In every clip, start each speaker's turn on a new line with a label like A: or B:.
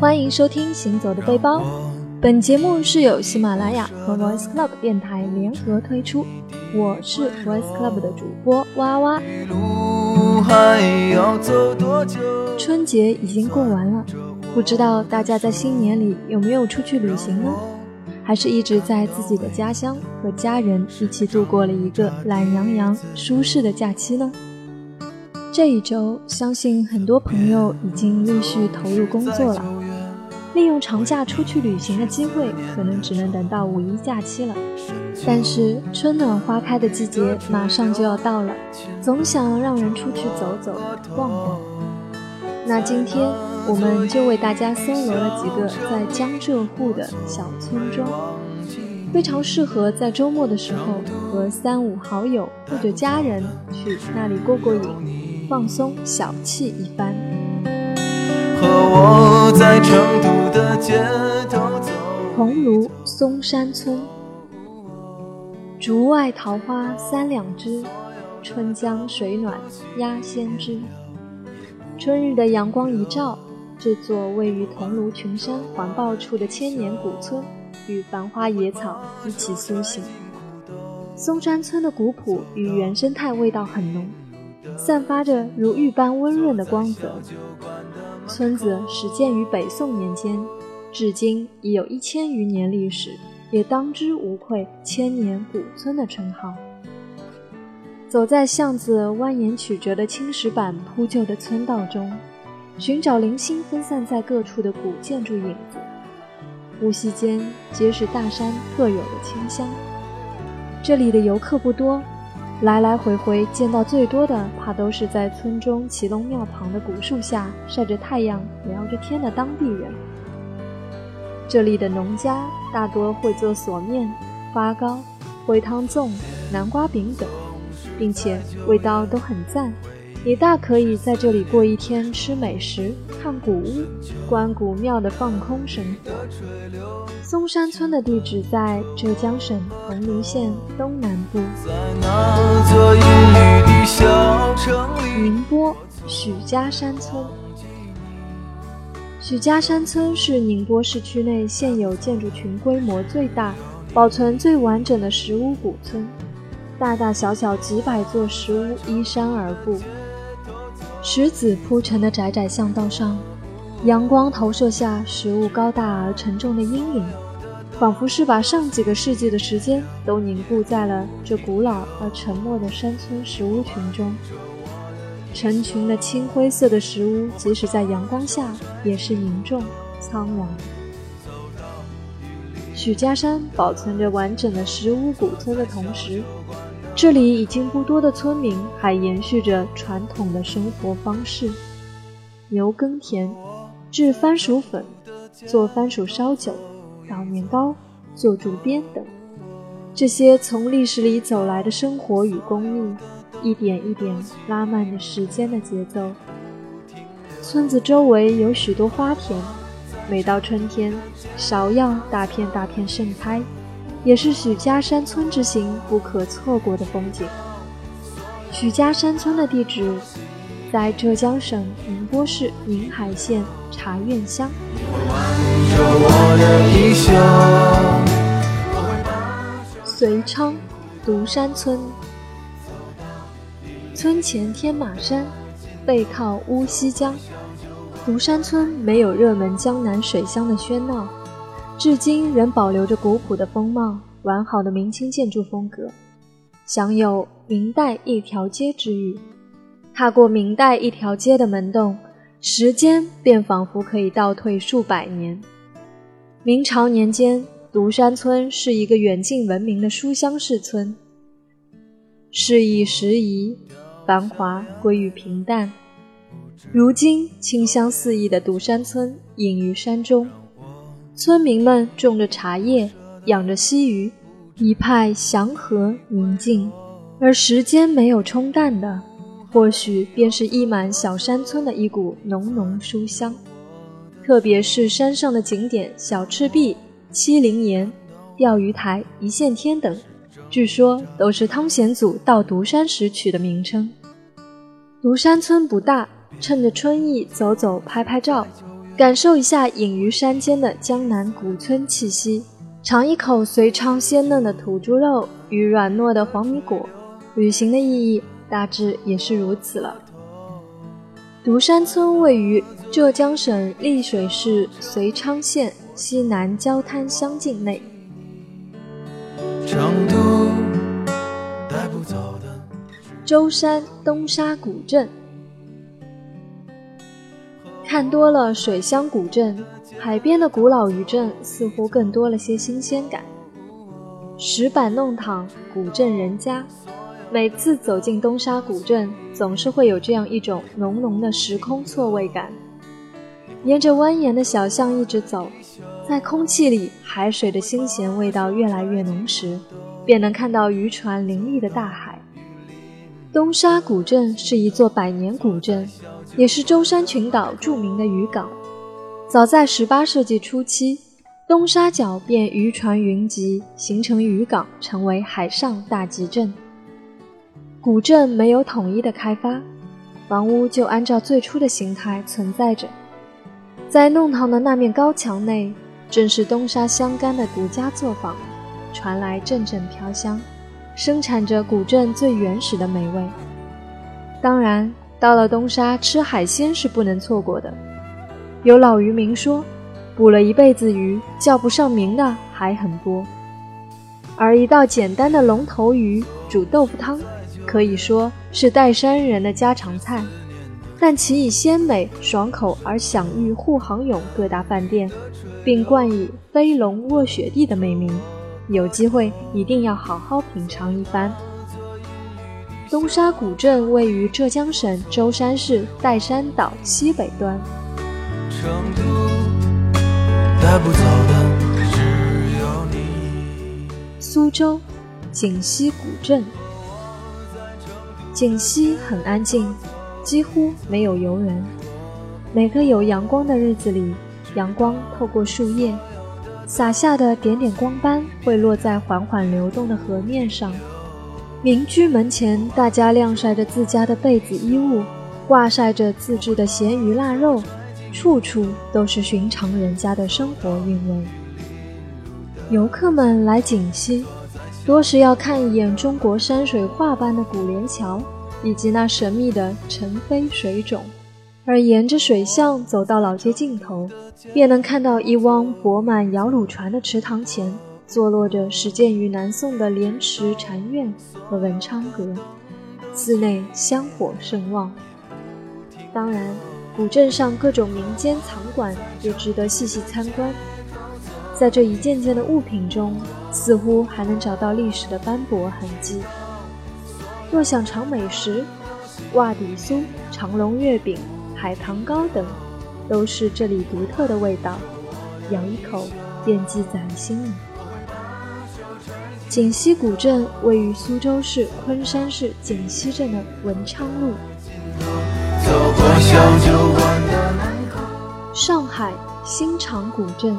A: 欢迎收听《行走的背包》，本节目是由喜马拉雅和 Voice Club 电台联合推出，我是 Voice Club 的主播哇哇。春节已经过完了，不知道大家在新年里有没有出去旅行呢？还是一直在自己的家乡和家人一起度过了一个懒洋洋、舒适的假期呢？这一周，相信很多朋友已经陆续投入工作了。利用长假出去旅行的机会，可能只能等到五一假期了。但是春暖花开的季节马上就要到了，总想让人出去走走、逛逛。那今天我们就为大家搜罗了几个在江浙沪的小村庄，非常适合在周末的时候和三五好友或者家人去那里过过瘾。放松小憩一番。和我在成都的街头走。桐庐松山村，竹外桃花三两枝，春江水暖鸭先知。春日的阳光一照，这座位于桐庐群山环抱处的千年古村，与繁花野草一起苏醒。松山村的古朴与原生态味道很浓。散发着如玉般温润的光泽。村子始建于北宋年间，至今已有一千余年历史，也当之无愧“千年古村”的称号。走在巷子蜿蜒曲折的青石板铺就的村道中，寻找零星分散在各处的古建筑影子，呼吸间皆是大山特有的清香。这里的游客不多。来来回回见到最多的，怕都是在村中祁龙庙旁的古树下晒着太阳、聊着天的当地人。这里的农家大多会做锁面、发糕、煨汤粽、南瓜饼等，并且味道都很赞。你大可以在这里过一天，吃美食、看古屋、观古庙的放空生活。松山村的地址在浙江省桐庐县东南部。宁波许家山村。许家山村是宁波市区内现有建筑群规模最大、保存最完整的石屋古村，大大小小几百座石屋依山而布。石子铺成的窄窄巷道上，阳光投射下，食物高大而沉重的阴影，仿佛是把上几个世纪的时间都凝固在了这古老而沉默的山村石屋群中。成群的青灰色的石屋，即使在阳光下，也是凝重苍凉。许家山保存着完整的石屋古村的同时，这里已经不多的村民还延续着传统的生活方式：牛耕田、制番薯粉、做番薯烧酒、捣年糕、做竹编等。这些从历史里走来的生活与工艺，一点一点拉慢着时间的节奏。村子周围有许多花田，每到春天，芍药大片大片盛开。也是许家山村之行不可错过的风景。许家山村的地址在浙江省宁波市宁海县茶院乡。遂昌独山村，村前天马山，背靠乌溪江。独山村没有热门江南水乡的喧闹。至今仍保留着古朴的风貌，完好的明清建筑风格，享有“明代一条街”之誉。踏过明代一条街的门洞，时间便仿佛可以倒退数百年。明朝年间，独山村是一个远近闻名的书香市村，事已时移，繁华归于平淡。如今，清香四溢的独山村隐于山中。村民们种着茶叶，养着溪鱼，一派祥和宁静。而时间没有冲淡的，或许便是溢满小山村的一股浓浓书香。特别是山上的景点小赤壁、七灵岩、钓鱼台、一线天等，据说都是汤显祖到独山时取的名称。独山村不大，趁着春意走走、拍拍照。感受一下隐于山间的江南古村气息，尝一口隋昌鲜嫩的土猪肉与软糯的黄米果。旅行的意义大致也是如此了。独山村位于浙江省丽水市遂昌县西南焦滩乡境内。舟山东沙古镇，看多了水乡古镇，海边的古老渔镇似乎更多了些新鲜感。石板弄堂，古镇人家。每次走进东沙古镇，总是会有这样一种浓浓的时空错位感。沿着蜿蜒的小巷一直走，在空气里，海水的腥咸味道越来越浓时，便能看到渔船林立的大海。东沙古镇是一座百年古镇，也是舟山群岛著名的渔港。早在18世纪初期，东沙角便渔船云集，形成渔港，成为海上大集镇。古镇没有统一的开发，房屋就按照最初的形态存在着。在弄堂的那面高墙内，正是东沙香干的独家作坊，传来阵阵飘香，生产着古镇最原始的美味。当然，到了东沙吃海鲜是不能错过的。有老渔民说，捕了一辈子鱼，叫不上名的还很多。而一道简单的龙头鱼煮豆腐汤。可以说是岱山人的家常菜，但其以鲜美爽口而享誉沪杭甬各大饭店，并冠以“飞龙卧雪地”的美名。有机会一定要好好品尝一番。东沙古镇位于浙江省舟山市岱山岛西北端。苏州锦溪古镇。锦溪很安静，几乎没有游人。每个有阳光的日子里，阳光透过树叶洒下的点点光斑，会落在缓缓流动的河面上。民居门前，大家晾晒着自家的被子衣物，挂晒着自制的咸鱼腊肉，处处都是寻常人家的生活韵味。游客们来锦溪。多是要看一眼中国山水画般的古莲桥，以及那神秘的晨飞水种，而沿着水巷走到老街尽头，便能看到一汪泊满摇橹船的池塘前，坐落着始建于南宋的莲池禅院和文昌阁，寺内香火甚旺。当然，古镇上各种民间藏馆也值得细细参观。在这一件件的物品中，似乎还能找到历史的斑驳痕迹。若想尝美食，袜底酥、长隆月饼、海棠糕等，都是这里独特的味道，咬一口便记在心里。锦溪古镇位于苏州市昆山市锦溪镇的文昌路。上海新场古镇。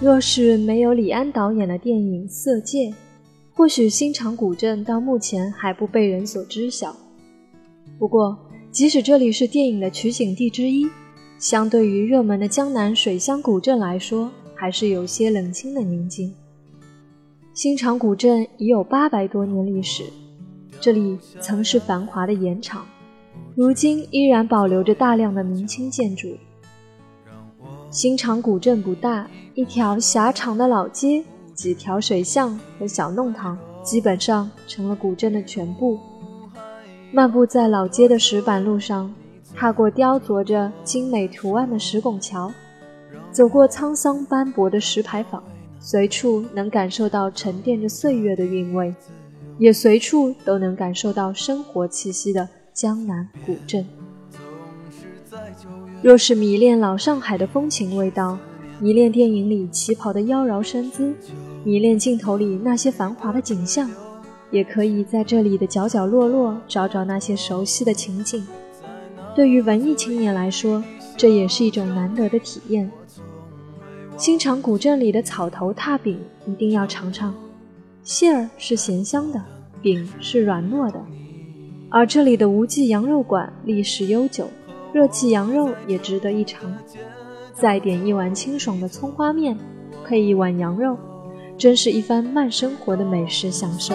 A: 若是没有李安导演的电影《色戒》，或许新场古镇到目前还不被人所知晓。不过，即使这里是电影的取景地之一，相对于热门的江南水乡古镇来说，还是有些冷清的宁静。新场古镇已有八百多年历史，这里曾是繁华的盐场，如今依然保留着大量的明清建筑。新场古镇不大。一条狭长的老街，几条水巷和小弄堂，基本上成了古镇的全部。漫步在老街的石板路上，踏过雕琢着精美图案的石拱桥，走过沧桑斑驳的石牌坊，随处能感受到沉淀着岁月的韵味，也随处都能感受到生活气息的江南古镇。若是迷恋老上海的风情味道，迷恋电影里旗袍的妖娆身姿，迷恋镜头里那些繁华的景象，也可以在这里的角角落落找找那些熟悉的情景。对于文艺青年来说，这也是一种难得的体验。新场古镇里的草头踏饼一定要尝尝，馅儿是咸香的，饼是软糯的。而这里的无记羊肉馆历史悠久，热气羊肉也值得一尝。再点一碗清爽的葱花面，配一碗羊肉，真是一番慢生活的美食享受。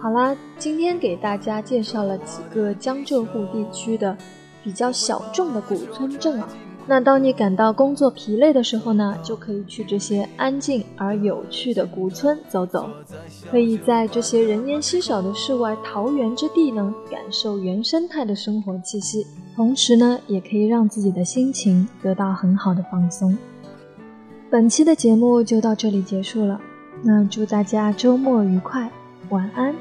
A: 好啦，今天给大家介绍了几个江浙沪地区的比较小众的古村镇啊。那当你感到工作疲累的时候呢，就可以去这些安静而有趣的古村走走，可以在这些人烟稀少的世外桃源之地呢，感受原生态的生活气息，同时呢，也可以让自己的心情得到很好的放松。本期的节目就到这里结束了，那祝大家周末愉快，晚安。